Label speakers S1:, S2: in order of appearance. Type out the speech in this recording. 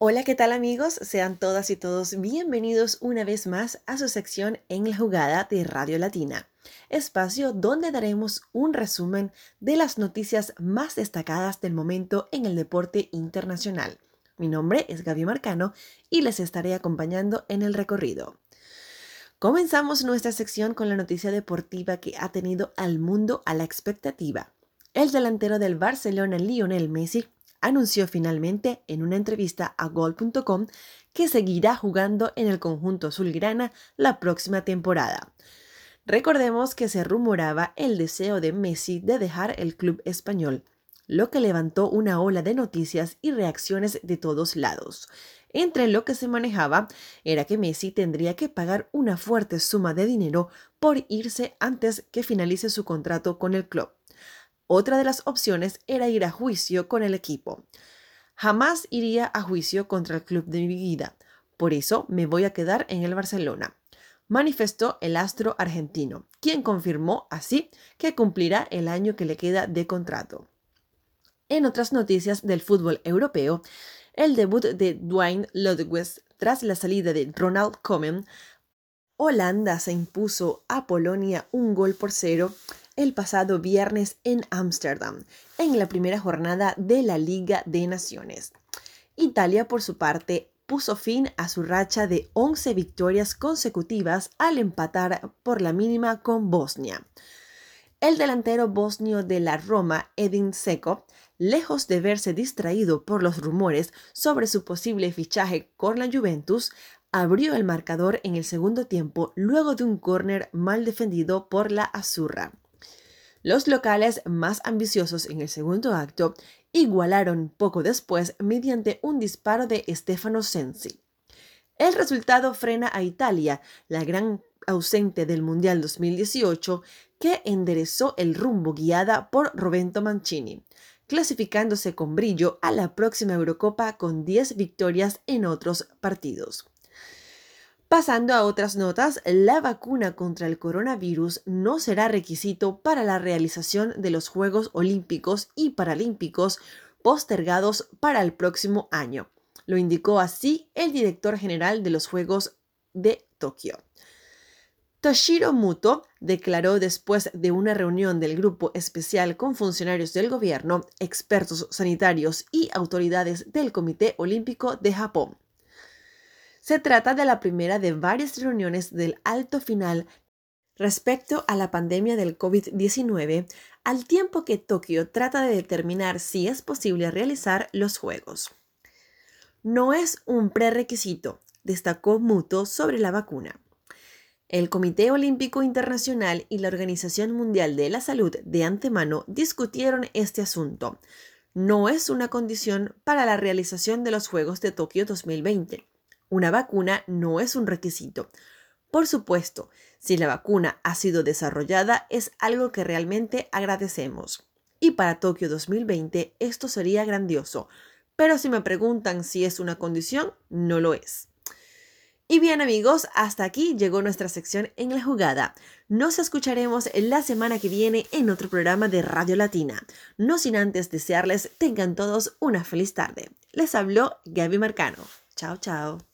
S1: Hola, ¿qué tal amigos? Sean todas y todos bienvenidos una vez más a su sección en la jugada de Radio Latina, espacio donde daremos un resumen de las noticias más destacadas del momento en el deporte internacional. Mi nombre es Gaby Marcano y les estaré acompañando en el recorrido. Comenzamos nuestra sección con la noticia deportiva que ha tenido al mundo a la expectativa. El delantero del Barcelona, Lionel Messi, anunció finalmente en una entrevista a Gol.com que seguirá jugando en el conjunto azulgrana la próxima temporada. Recordemos que se rumoraba el deseo de Messi de dejar el club español, lo que levantó una ola de noticias y reacciones de todos lados. Entre lo que se manejaba era que Messi tendría que pagar una fuerte suma de dinero por irse antes que finalice su contrato con el club. Otra de las opciones era ir a juicio con el equipo. Jamás iría a juicio contra el club de mi vida, por eso me voy a quedar en el Barcelona, manifestó el astro argentino, quien confirmó así que cumplirá el año que le queda de contrato. En otras noticias del fútbol europeo, el debut de Dwayne Ludwig tras la salida de Ronald Koeman, Holanda se impuso a Polonia un gol por cero el pasado viernes en Ámsterdam, en la primera jornada de la Liga de Naciones. Italia, por su parte, puso fin a su racha de 11 victorias consecutivas al empatar por la mínima con Bosnia. El delantero bosnio de la Roma, Edin Seko, lejos de verse distraído por los rumores sobre su posible fichaje con la Juventus, abrió el marcador en el segundo tiempo luego de un córner mal defendido por la Azurra. Los locales más ambiciosos en el segundo acto igualaron poco después mediante un disparo de Stefano Sensi. El resultado frena a Italia, la gran ausente del Mundial 2018, que enderezó el rumbo guiada por Roberto Mancini, clasificándose con brillo a la próxima Eurocopa con 10 victorias en otros partidos. Pasando a otras notas, la vacuna contra el coronavirus no será requisito para la realización de los Juegos Olímpicos y Paralímpicos postergados para el próximo año. Lo indicó así el director general de los Juegos de Tokio. Toshiro Muto declaró después de una reunión del grupo especial con funcionarios del gobierno, expertos sanitarios y autoridades del Comité Olímpico de Japón se trata de la primera de varias reuniones del alto final respecto a la pandemia del COVID-19, al tiempo que Tokio trata de determinar si es posible realizar los Juegos. No es un prerequisito, destacó Muto sobre la vacuna. El Comité Olímpico Internacional y la Organización Mundial de la Salud de antemano discutieron este asunto. No es una condición para la realización de los Juegos de Tokio 2020. Una vacuna no es un requisito. Por supuesto, si la vacuna ha sido desarrollada es algo que realmente agradecemos. Y para Tokio 2020 esto sería grandioso. Pero si me preguntan si es una condición, no lo es. Y bien amigos, hasta aquí llegó nuestra sección en la jugada. Nos escucharemos la semana que viene en otro programa de Radio Latina. No sin antes desearles tengan todos una feliz tarde. Les habló Gaby Marcano. Chao, chao.